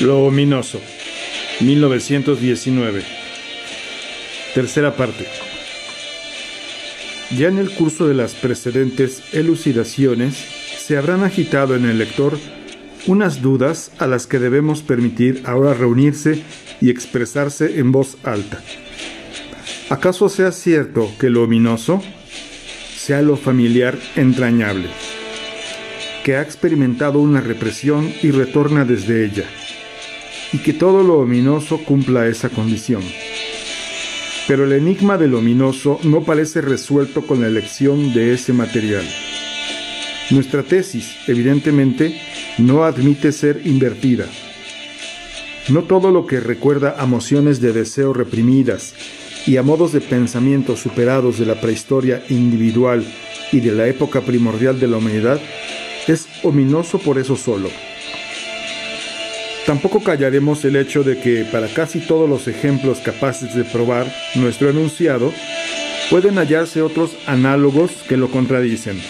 Lo ominoso, 1919. Tercera parte. Ya en el curso de las precedentes elucidaciones se habrán agitado en el lector unas dudas a las que debemos permitir ahora reunirse y expresarse en voz alta. ¿Acaso sea cierto que lo ominoso sea lo familiar entrañable, que ha experimentado una represión y retorna desde ella? Y que todo lo ominoso cumpla esa condición. Pero el enigma del ominoso no parece resuelto con la elección de ese material. Nuestra tesis, evidentemente, no admite ser invertida. No todo lo que recuerda a emociones de deseo reprimidas y a modos de pensamiento superados de la prehistoria individual y de la época primordial de la humanidad es ominoso por eso solo. Tampoco callaremos el hecho de que para casi todos los ejemplos capaces de probar nuestro enunciado, pueden hallarse otros análogos que lo contradicen.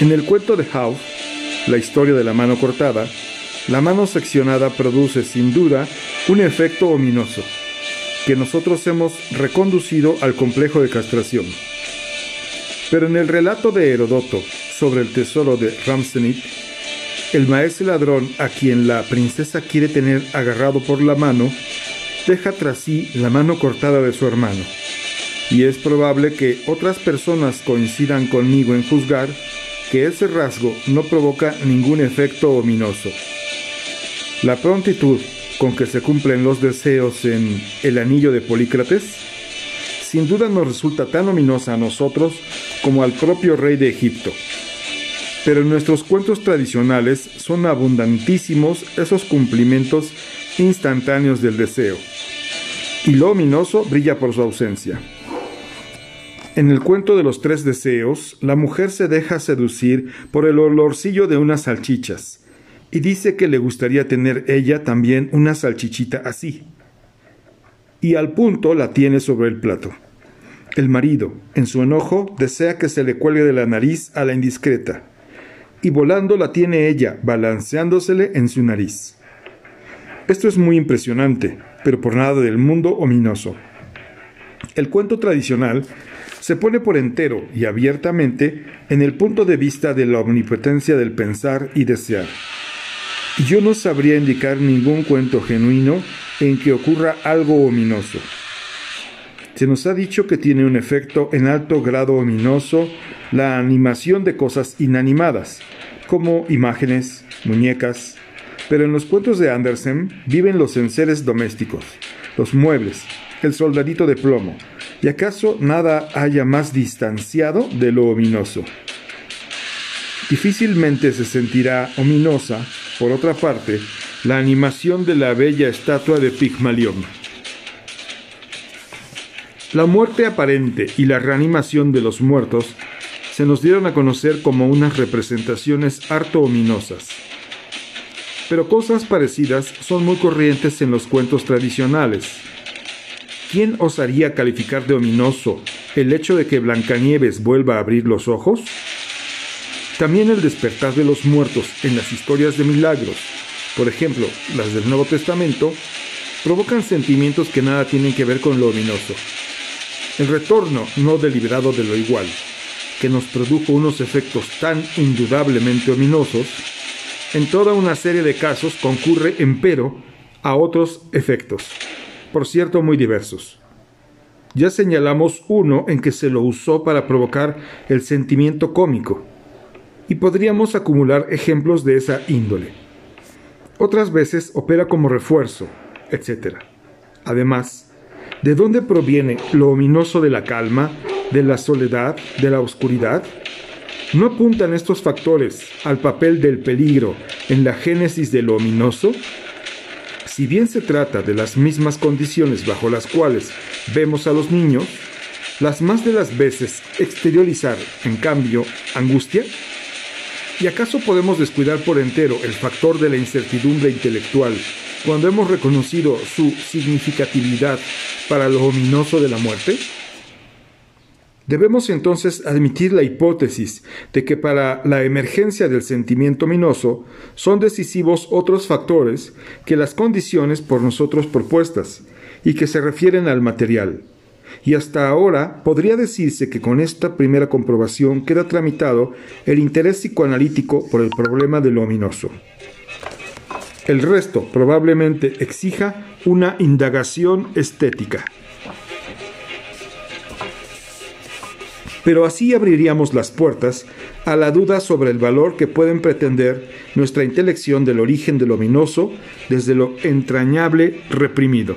En el cuento de Howe, la historia de la mano cortada, la mano seccionada produce sin duda un efecto ominoso, que nosotros hemos reconducido al complejo de castración. Pero en el relato de Herodoto sobre el tesoro de Ramsenit, el maestro ladrón, a quien la princesa quiere tener agarrado por la mano, deja tras sí la mano cortada de su hermano. Y es probable que otras personas coincidan conmigo en juzgar que ese rasgo no provoca ningún efecto ominoso. La prontitud con que se cumplen los deseos en el anillo de Polícrates, sin duda nos resulta tan ominosa a nosotros como al propio rey de Egipto pero en nuestros cuentos tradicionales son abundantísimos esos cumplimientos instantáneos del deseo, y lo ominoso brilla por su ausencia. En el cuento de los tres deseos, la mujer se deja seducir por el olorcillo de unas salchichas, y dice que le gustaría tener ella también una salchichita así. Y al punto la tiene sobre el plato. El marido, en su enojo, desea que se le cuelgue de la nariz a la indiscreta, y volando la tiene ella, balanceándosele en su nariz. Esto es muy impresionante, pero por nada del mundo ominoso. El cuento tradicional se pone por entero y abiertamente en el punto de vista de la omnipotencia del pensar y desear. Yo no sabría indicar ningún cuento genuino en que ocurra algo ominoso. Se nos ha dicho que tiene un efecto en alto grado ominoso la animación de cosas inanimadas, como imágenes, muñecas, pero en los cuentos de Andersen viven los enseres domésticos, los muebles, el soldadito de plomo, y acaso nada haya más distanciado de lo ominoso. Difícilmente se sentirá ominosa, por otra parte, la animación de la bella estatua de Pigmalión. La muerte aparente y la reanimación de los muertos se nos dieron a conocer como unas representaciones harto ominosas. Pero cosas parecidas son muy corrientes en los cuentos tradicionales. ¿Quién osaría calificar de ominoso el hecho de que Blancanieves vuelva a abrir los ojos? También el despertar de los muertos en las historias de milagros, por ejemplo, las del Nuevo Testamento, provocan sentimientos que nada tienen que ver con lo ominoso el retorno no deliberado de lo igual, que nos produjo unos efectos tan indudablemente ominosos, en toda una serie de casos concurre, empero, a otros efectos, por cierto muy diversos. Ya señalamos uno en que se lo usó para provocar el sentimiento cómico, y podríamos acumular ejemplos de esa índole. Otras veces opera como refuerzo, etc. Además, ¿De dónde proviene lo ominoso de la calma, de la soledad, de la oscuridad? ¿No apuntan estos factores al papel del peligro en la génesis de lo ominoso? Si bien se trata de las mismas condiciones bajo las cuales vemos a los niños, las más de las veces exteriorizar, en cambio, angustia? ¿Y acaso podemos descuidar por entero el factor de la incertidumbre intelectual cuando hemos reconocido su significatividad para lo ominoso de la muerte? Debemos entonces admitir la hipótesis de que para la emergencia del sentimiento ominoso son decisivos otros factores que las condiciones por nosotros propuestas y que se refieren al material. Y hasta ahora podría decirse que con esta primera comprobación queda tramitado el interés psicoanalítico por el problema de lo ominoso. El resto probablemente exija una indagación estética. pero así abriríamos las puertas a la duda sobre el valor que pueden pretender nuestra intelección del origen del ominoso desde lo entrañable reprimido.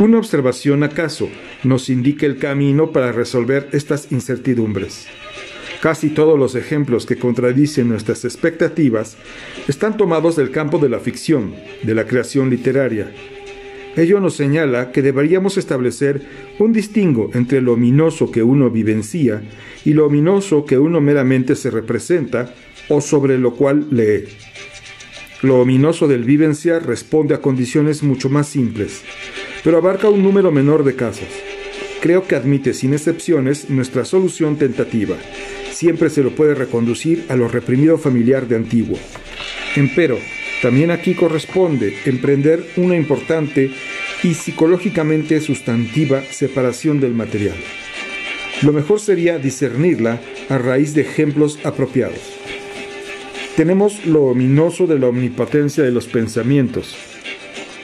Una observación acaso nos indica el camino para resolver estas incertidumbres. Casi todos los ejemplos que contradicen nuestras expectativas están tomados del campo de la ficción, de la creación literaria, Ello nos señala que deberíamos establecer un distingo entre lo ominoso que uno vivencia y lo ominoso que uno meramente se representa o sobre lo cual lee. Lo ominoso del vivenciar responde a condiciones mucho más simples, pero abarca un número menor de casos. Creo que admite sin excepciones nuestra solución tentativa. Siempre se lo puede reconducir a lo reprimido familiar de antiguo. Empero, también aquí corresponde emprender una importante y psicológicamente sustantiva separación del material. Lo mejor sería discernirla a raíz de ejemplos apropiados. Tenemos lo ominoso de la omnipotencia de los pensamientos,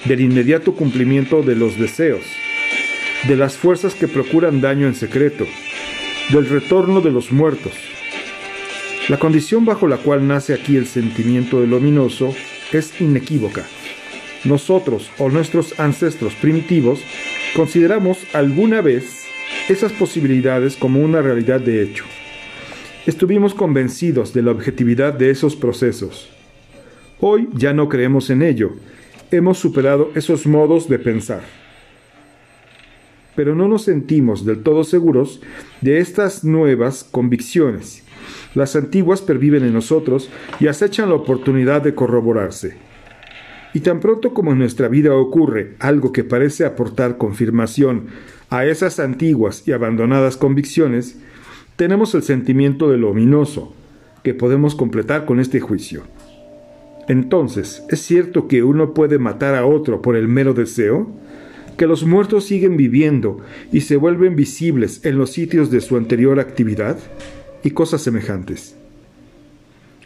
del inmediato cumplimiento de los deseos, de las fuerzas que procuran daño en secreto, del retorno de los muertos. La condición bajo la cual nace aquí el sentimiento del ominoso es inequívoca. Nosotros o nuestros ancestros primitivos consideramos alguna vez esas posibilidades como una realidad de hecho. Estuvimos convencidos de la objetividad de esos procesos. Hoy ya no creemos en ello. Hemos superado esos modos de pensar. Pero no nos sentimos del todo seguros de estas nuevas convicciones las antiguas perviven en nosotros y acechan la oportunidad de corroborarse. Y tan pronto como en nuestra vida ocurre algo que parece aportar confirmación a esas antiguas y abandonadas convicciones, tenemos el sentimiento de lo ominoso, que podemos completar con este juicio. Entonces, ¿es cierto que uno puede matar a otro por el mero deseo? ¿Que los muertos siguen viviendo y se vuelven visibles en los sitios de su anterior actividad? Cosas semejantes.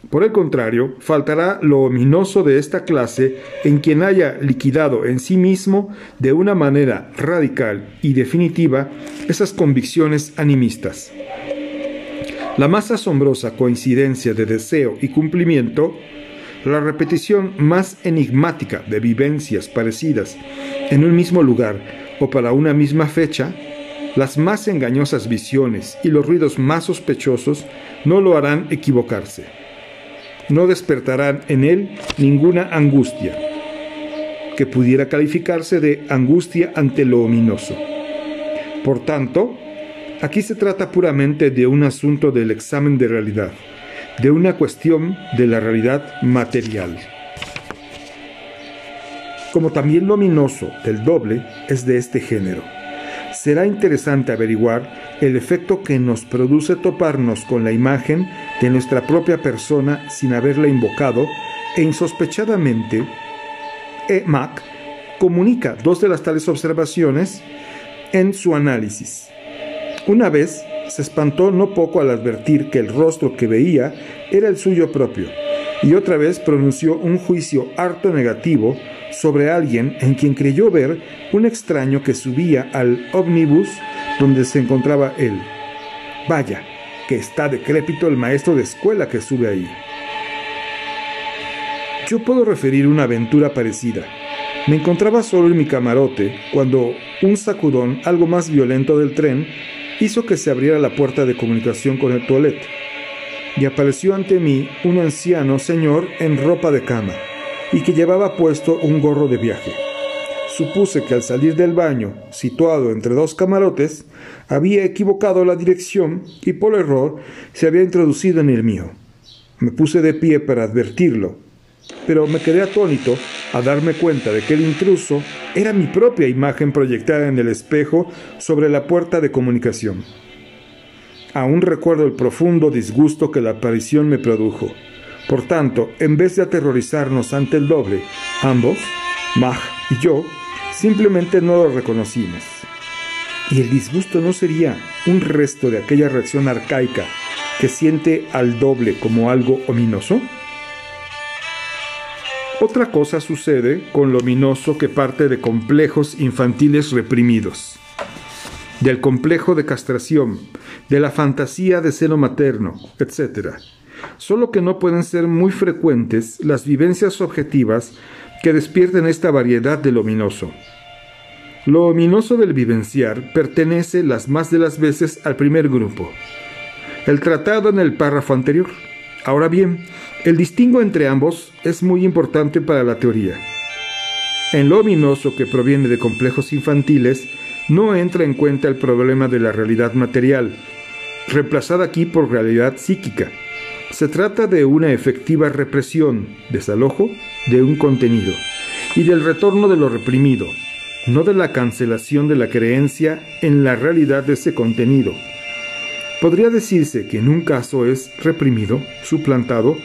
Por el contrario, faltará lo ominoso de esta clase en quien haya liquidado en sí mismo de una manera radical y definitiva esas convicciones animistas. La más asombrosa coincidencia de deseo y cumplimiento, la repetición más enigmática de vivencias parecidas en un mismo lugar o para una misma fecha, las más engañosas visiones y los ruidos más sospechosos no lo harán equivocarse. No despertarán en él ninguna angustia, que pudiera calificarse de angustia ante lo ominoso. Por tanto, aquí se trata puramente de un asunto del examen de realidad, de una cuestión de la realidad material. Como también lo ominoso del doble es de este género será interesante averiguar el efecto que nos produce toparnos con la imagen de nuestra propia persona sin haberla invocado e insospechadamente E. Mac comunica dos de las tales observaciones en su análisis. Una vez se espantó no poco al advertir que el rostro que veía era el suyo propio, y otra vez pronunció un juicio harto negativo sobre alguien en quien creyó ver un extraño que subía al ómnibus donde se encontraba él. Vaya, que está decrépito el maestro de escuela que sube ahí. Yo puedo referir una aventura parecida. Me encontraba solo en mi camarote cuando un sacudón algo más violento del tren hizo que se abriera la puerta de comunicación con el toilet y apareció ante mí un anciano señor en ropa de cama y que llevaba puesto un gorro de viaje. Supuse que al salir del baño, situado entre dos camarotes, había equivocado la dirección y por error se había introducido en el mío. Me puse de pie para advertirlo, pero me quedé atónito a darme cuenta de que el intruso era mi propia imagen proyectada en el espejo sobre la puerta de comunicación. Aún recuerdo el profundo disgusto que la aparición me produjo. Por tanto, en vez de aterrorizarnos ante el doble, ambos, Mag y yo, simplemente no lo reconocimos. ¿Y el disgusto no sería un resto de aquella reacción arcaica que siente al doble como algo ominoso? Otra cosa sucede con lo ominoso que parte de complejos infantiles reprimidos, del complejo de castración, de la fantasía de seno materno, etc. Solo que no pueden ser muy frecuentes las vivencias objetivas que despierten esta variedad de lo ominoso. Lo ominoso del vivenciar pertenece las más de las veces al primer grupo, el tratado en el párrafo anterior. Ahora bien, el distingo entre ambos es muy importante para la teoría. En lo ominoso que proviene de complejos infantiles, no entra en cuenta el problema de la realidad material, reemplazada aquí por realidad psíquica. Se trata de una efectiva represión, desalojo, de un contenido, y del retorno de lo reprimido, no de la cancelación de la creencia en la realidad de ese contenido. Podría decirse que en un caso es reprimido, suplantado,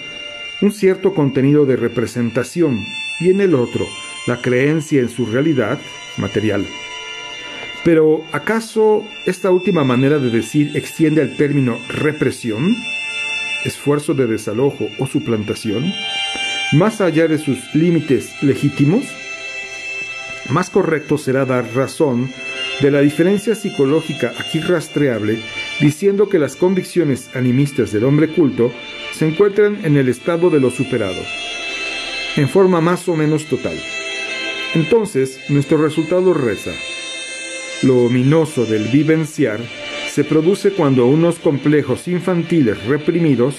un cierto contenido de representación y en el otro la creencia en su realidad material. Pero ¿acaso esta última manera de decir extiende al término represión, esfuerzo de desalojo o suplantación, más allá de sus límites legítimos? Más correcto será dar razón de la diferencia psicológica aquí rastreable, diciendo que las convicciones animistas del hombre culto se encuentran en el estado de lo superado, en forma más o menos total. Entonces, nuestro resultado reza. Lo ominoso del vivenciar se produce cuando unos complejos infantiles reprimidos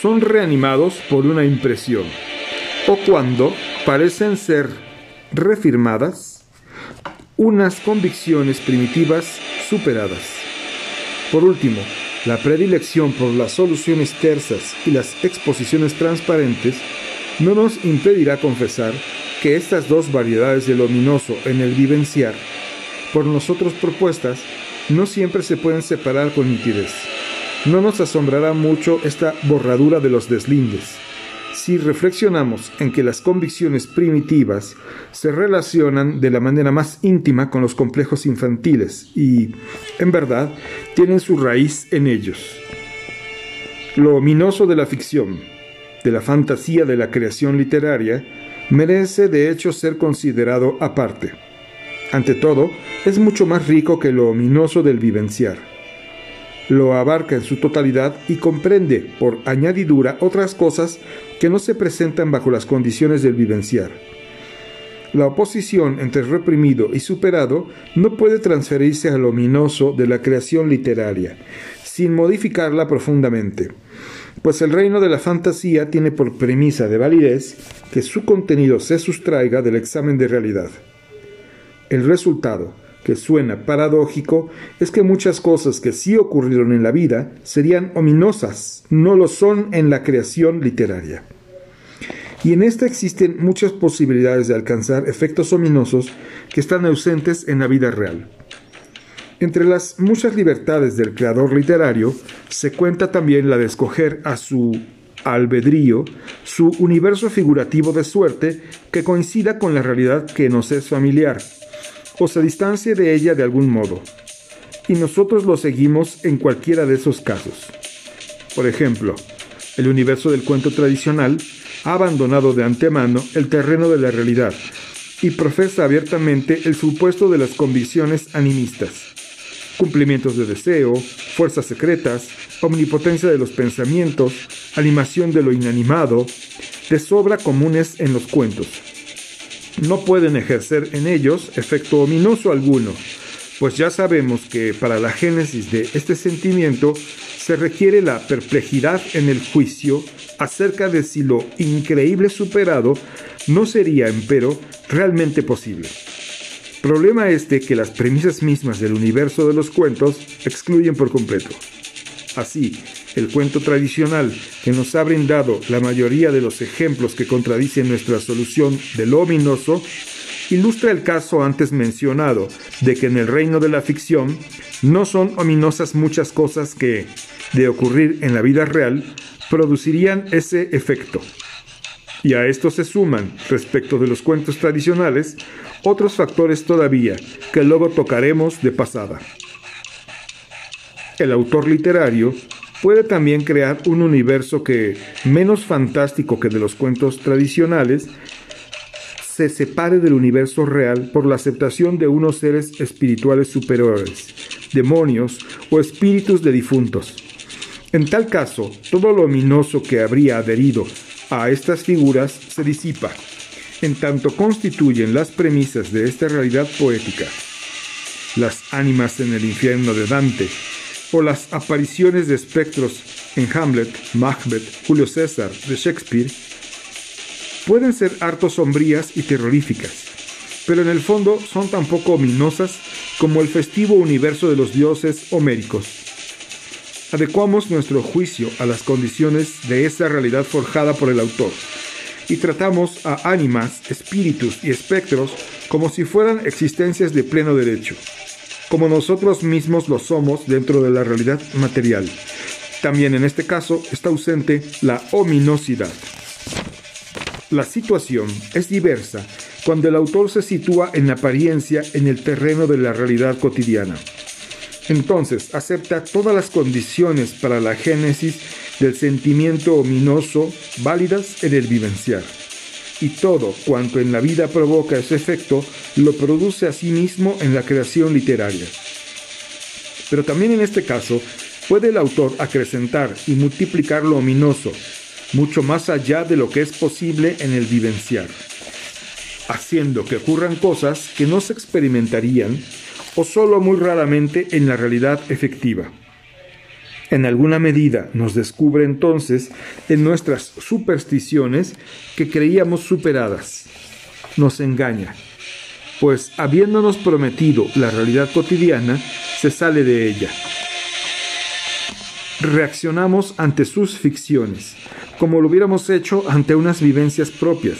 son reanimados por una impresión, o cuando parecen ser refirmadas unas convicciones primitivas superadas. Por último, la predilección por las soluciones tersas y las exposiciones transparentes no nos impedirá confesar que estas dos variedades de luminoso en el vivenciar, por nosotros propuestas, no siempre se pueden separar con nitidez. No nos asombrará mucho esta borradura de los deslindes si reflexionamos en que las convicciones primitivas se relacionan de la manera más íntima con los complejos infantiles y, en verdad, tienen su raíz en ellos. Lo ominoso de la ficción, de la fantasía de la creación literaria, merece de hecho ser considerado aparte. Ante todo, es mucho más rico que lo ominoso del vivenciar lo abarca en su totalidad y comprende, por añadidura, otras cosas que no se presentan bajo las condiciones del vivenciar. La oposición entre reprimido y superado no puede transferirse al ominoso de la creación literaria, sin modificarla profundamente, pues el reino de la fantasía tiene por premisa de validez que su contenido se sustraiga del examen de realidad. El resultado, que suena paradójico es que muchas cosas que sí ocurrieron en la vida serían ominosas, no lo son en la creación literaria. Y en esta existen muchas posibilidades de alcanzar efectos ominosos que están ausentes en la vida real. Entre las muchas libertades del creador literario se cuenta también la de escoger a su albedrío su universo figurativo de suerte que coincida con la realidad que nos es familiar o se distancie de ella de algún modo. Y nosotros lo seguimos en cualquiera de esos casos. Por ejemplo, el universo del cuento tradicional ha abandonado de antemano el terreno de la realidad y profesa abiertamente el supuesto de las convicciones animistas. Cumplimientos de deseo, fuerzas secretas, omnipotencia de los pensamientos, animación de lo inanimado, de sobra comunes en los cuentos no pueden ejercer en ellos efecto ominoso alguno, pues ya sabemos que para la génesis de este sentimiento se requiere la perplejidad en el juicio acerca de si lo increíble superado no sería, empero, realmente posible. Problema este que las premisas mismas del universo de los cuentos excluyen por completo. Así, el cuento tradicional que nos ha brindado la mayoría de los ejemplos que contradicen nuestra solución de lo ominoso, ilustra el caso antes mencionado de que en el reino de la ficción no son ominosas muchas cosas que, de ocurrir en la vida real, producirían ese efecto. Y a esto se suman, respecto de los cuentos tradicionales, otros factores todavía que luego tocaremos de pasada. El autor literario puede también crear un universo que, menos fantástico que de los cuentos tradicionales, se separe del universo real por la aceptación de unos seres espirituales superiores, demonios o espíritus de difuntos. En tal caso, todo lo ominoso que habría adherido a estas figuras se disipa, en tanto constituyen las premisas de esta realidad poética. Las ánimas en el infierno de Dante, o las apariciones de espectros en Hamlet, Macbeth, Julio César de Shakespeare, pueden ser harto sombrías y terroríficas, pero en el fondo son tan poco ominosas como el festivo universo de los dioses homéricos. Adecuamos nuestro juicio a las condiciones de esa realidad forjada por el autor y tratamos a ánimas, espíritus y espectros como si fueran existencias de pleno derecho como nosotros mismos lo somos dentro de la realidad material. También en este caso está ausente la ominosidad. La situación es diversa cuando el autor se sitúa en apariencia en el terreno de la realidad cotidiana. Entonces acepta todas las condiciones para la génesis del sentimiento ominoso válidas en el vivenciar y todo cuanto en la vida provoca ese efecto lo produce a sí mismo en la creación literaria. Pero también en este caso puede el autor acrecentar y multiplicar lo ominoso, mucho más allá de lo que es posible en el vivenciar, haciendo que ocurran cosas que no se experimentarían o solo muy raramente en la realidad efectiva en alguna medida nos descubre entonces en nuestras supersticiones que creíamos superadas. Nos engaña, pues habiéndonos prometido la realidad cotidiana, se sale de ella. Reaccionamos ante sus ficciones, como lo hubiéramos hecho ante unas vivencias propias.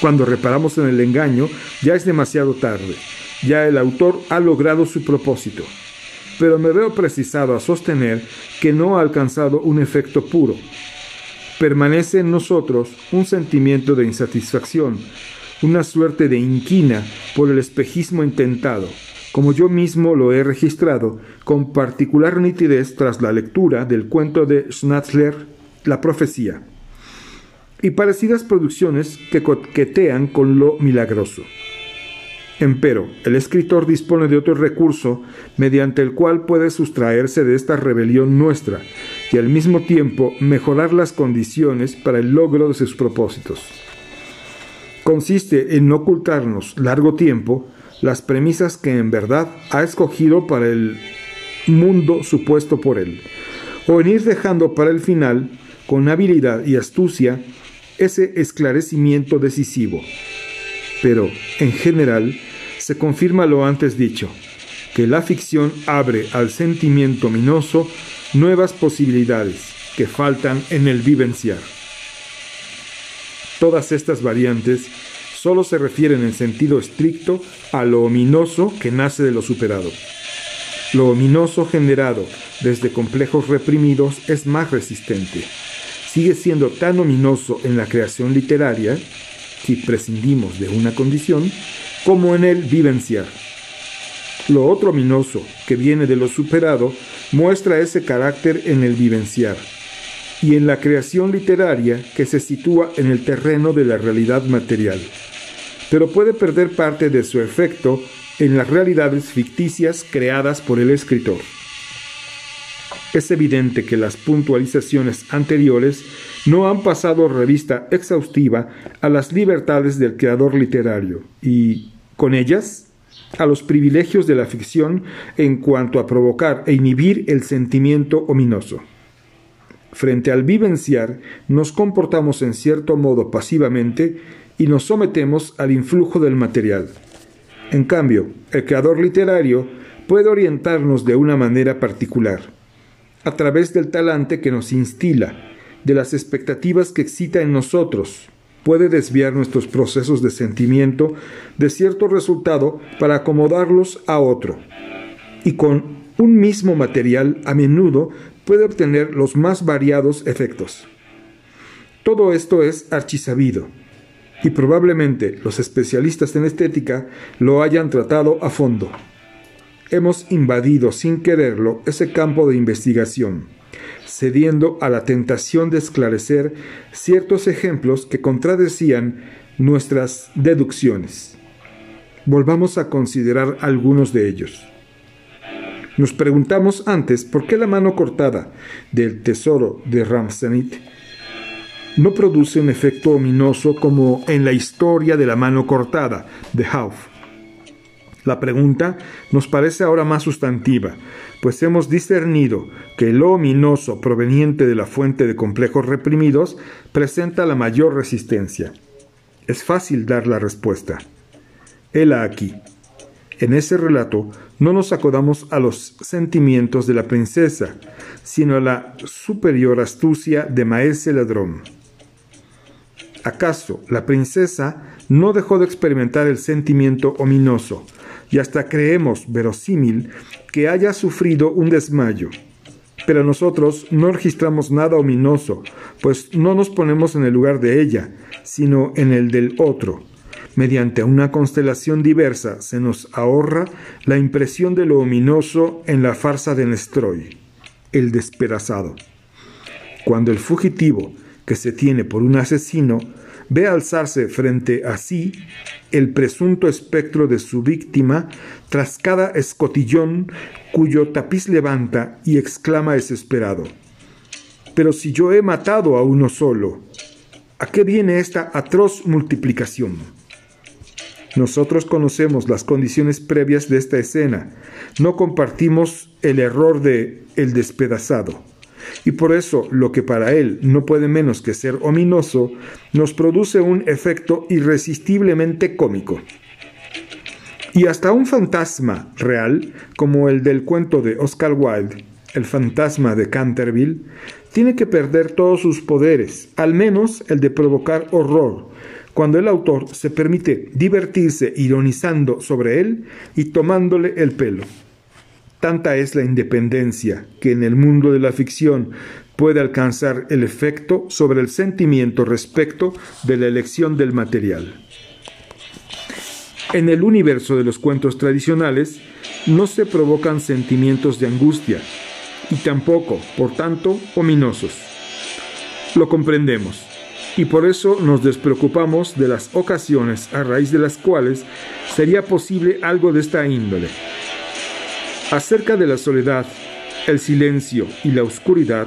Cuando reparamos en el engaño, ya es demasiado tarde, ya el autor ha logrado su propósito pero me veo precisado a sostener que no ha alcanzado un efecto puro. Permanece en nosotros un sentimiento de insatisfacción, una suerte de inquina por el espejismo intentado, como yo mismo lo he registrado con particular nitidez tras la lectura del cuento de Schnatzler, La profecía, y parecidas producciones que coquetean con lo milagroso. Empero, el escritor dispone de otro recurso mediante el cual puede sustraerse de esta rebelión nuestra y al mismo tiempo mejorar las condiciones para el logro de sus propósitos. Consiste en no ocultarnos largo tiempo las premisas que en verdad ha escogido para el mundo supuesto por él, o en ir dejando para el final, con habilidad y astucia, ese esclarecimiento decisivo pero en general se confirma lo antes dicho, que la ficción abre al sentimiento ominoso nuevas posibilidades que faltan en el vivenciar. Todas estas variantes solo se refieren en sentido estricto a lo ominoso que nace de lo superado. Lo ominoso generado desde complejos reprimidos es más resistente. Sigue siendo tan ominoso en la creación literaria si prescindimos de una condición, como en el vivenciar. Lo otro ominoso, que viene de lo superado, muestra ese carácter en el vivenciar, y en la creación literaria que se sitúa en el terreno de la realidad material, pero puede perder parte de su efecto en las realidades ficticias creadas por el escritor. Es evidente que las puntualizaciones anteriores no han pasado revista exhaustiva a las libertades del creador literario y, con ellas, a los privilegios de la ficción en cuanto a provocar e inhibir el sentimiento ominoso. Frente al vivenciar, nos comportamos en cierto modo pasivamente y nos sometemos al influjo del material. En cambio, el creador literario puede orientarnos de una manera particular a través del talante que nos instila, de las expectativas que excita en nosotros, puede desviar nuestros procesos de sentimiento de cierto resultado para acomodarlos a otro. Y con un mismo material a menudo puede obtener los más variados efectos. Todo esto es archisabido, y probablemente los especialistas en estética lo hayan tratado a fondo. Hemos invadido sin quererlo ese campo de investigación, cediendo a la tentación de esclarecer ciertos ejemplos que contradecían nuestras deducciones. Volvamos a considerar algunos de ellos. Nos preguntamos antes por qué la mano cortada del tesoro de Ramsanit no produce un efecto ominoso como en la historia de la mano cortada de Hauf. La pregunta nos parece ahora más sustantiva, pues hemos discernido que lo ominoso proveniente de la fuente de complejos reprimidos presenta la mayor resistencia. Es fácil dar la respuesta. Hela aquí. En ese relato no nos acodamos a los sentimientos de la princesa, sino a la superior astucia de Maese Ladrón. ¿Acaso la princesa no dejó de experimentar el sentimiento ominoso y hasta creemos verosímil que haya sufrido un desmayo? Pero nosotros no registramos nada ominoso, pues no nos ponemos en el lugar de ella, sino en el del otro mediante una constelación diversa se nos ahorra la impresión de lo ominoso en la farsa de Nestroy, el despedazado. Cuando el fugitivo, que se tiene por un asesino, ve alzarse frente a sí el presunto espectro de su víctima tras cada escotillón cuyo tapiz levanta y exclama desesperado. Pero si yo he matado a uno solo, ¿a qué viene esta atroz multiplicación? Nosotros conocemos las condiciones previas de esta escena, no compartimos el error de el despedazado. Y por eso lo que para él no puede menos que ser ominoso, nos produce un efecto irresistiblemente cómico. Y hasta un fantasma real, como el del cuento de Oscar Wilde, el fantasma de Canterville, tiene que perder todos sus poderes, al menos el de provocar horror, cuando el autor se permite divertirse ironizando sobre él y tomándole el pelo. Tanta es la independencia que en el mundo de la ficción puede alcanzar el efecto sobre el sentimiento respecto de la elección del material. En el universo de los cuentos tradicionales no se provocan sentimientos de angustia y tampoco, por tanto, ominosos. Lo comprendemos y por eso nos despreocupamos de las ocasiones a raíz de las cuales sería posible algo de esta índole. Acerca de la soledad, el silencio y la oscuridad,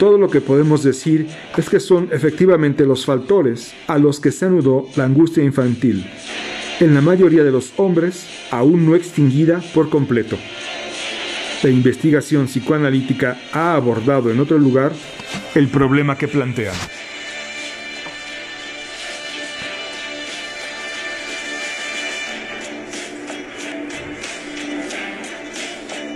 todo lo que podemos decir es que son efectivamente los factores a los que se anudó la angustia infantil, en la mayoría de los hombres aún no extinguida por completo. La investigación psicoanalítica ha abordado en otro lugar el problema que plantean.